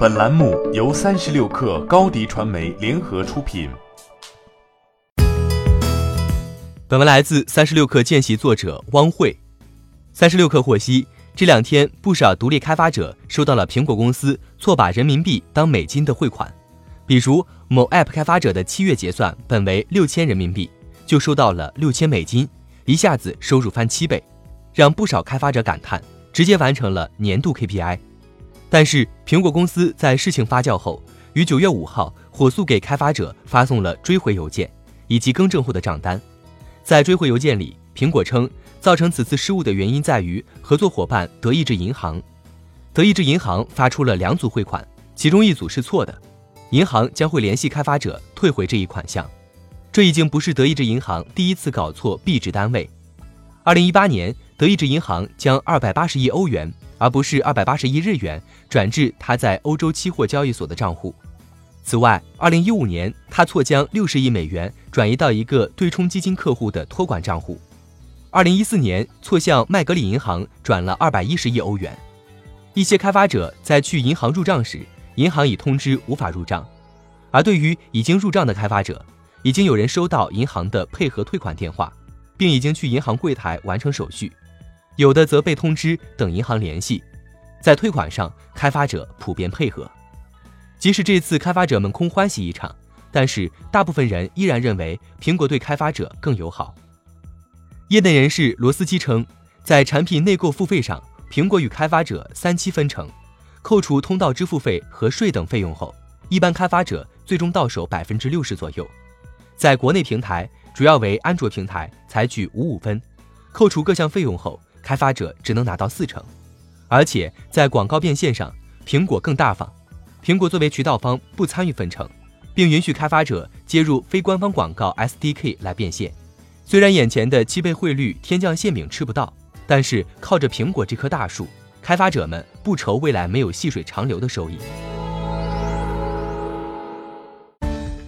本栏目由三十六氪高低传媒联合出品。本文来自三十六氪见习作者汪慧。三十六氪获悉，这两天不少独立开发者收到了苹果公司错把人民币当美金的汇款，比如某 App 开发者的七月结算本为六千人民币，就收到了六千美金，一下子收入翻七倍，让不少开发者感叹。直接完成了年度 KPI，但是苹果公司在事情发酵后，于九月五号火速给开发者发送了追回邮件以及更正后的账单。在追回邮件里，苹果称造成此次失误的原因在于合作伙伴德意志银行。德意志银行发出了两组汇款，其中一组是错的，银行将会联系开发者退回这一款项。这已经不是德意志银行第一次搞错币值单位。二零一八年。德意志银行将二百八十亿欧元，而不是二百八十亿日元，转至他在欧洲期货交易所的账户。此外，二零一五年他错将六十亿美元转移到一个对冲基金客户的托管账户。二零一四年错向麦格里银行转了二百一十亿欧元。一些开发者在去银行入账时，银行已通知无法入账。而对于已经入账的开发者，已经有人收到银行的配合退款电话，并已经去银行柜台完成手续。有的则被通知等银行联系，在退款上，开发者普遍配合。即使这次开发者们空欢喜一场，但是大部分人依然认为苹果对开发者更友好。业内人士罗斯基称，在产品内购付费上，苹果与开发者三七分成，扣除通道支付费和税等费用后，一般开发者最终到手百分之六十左右。在国内平台，主要为安卓平台，采取五五分，扣除各项费用后。开发者只能拿到四成，而且在广告变现上，苹果更大方。苹果作为渠道方不参与分成，并允许开发者接入非官方广告 SDK 来变现。虽然眼前的七倍汇率天降馅饼吃不到，但是靠着苹果这棵大树，开发者们不愁未来没有细水长流的收益。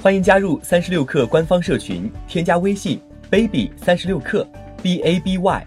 欢迎加入三十六氪官方社群，添加微信 baby 三十六氪 b a b y。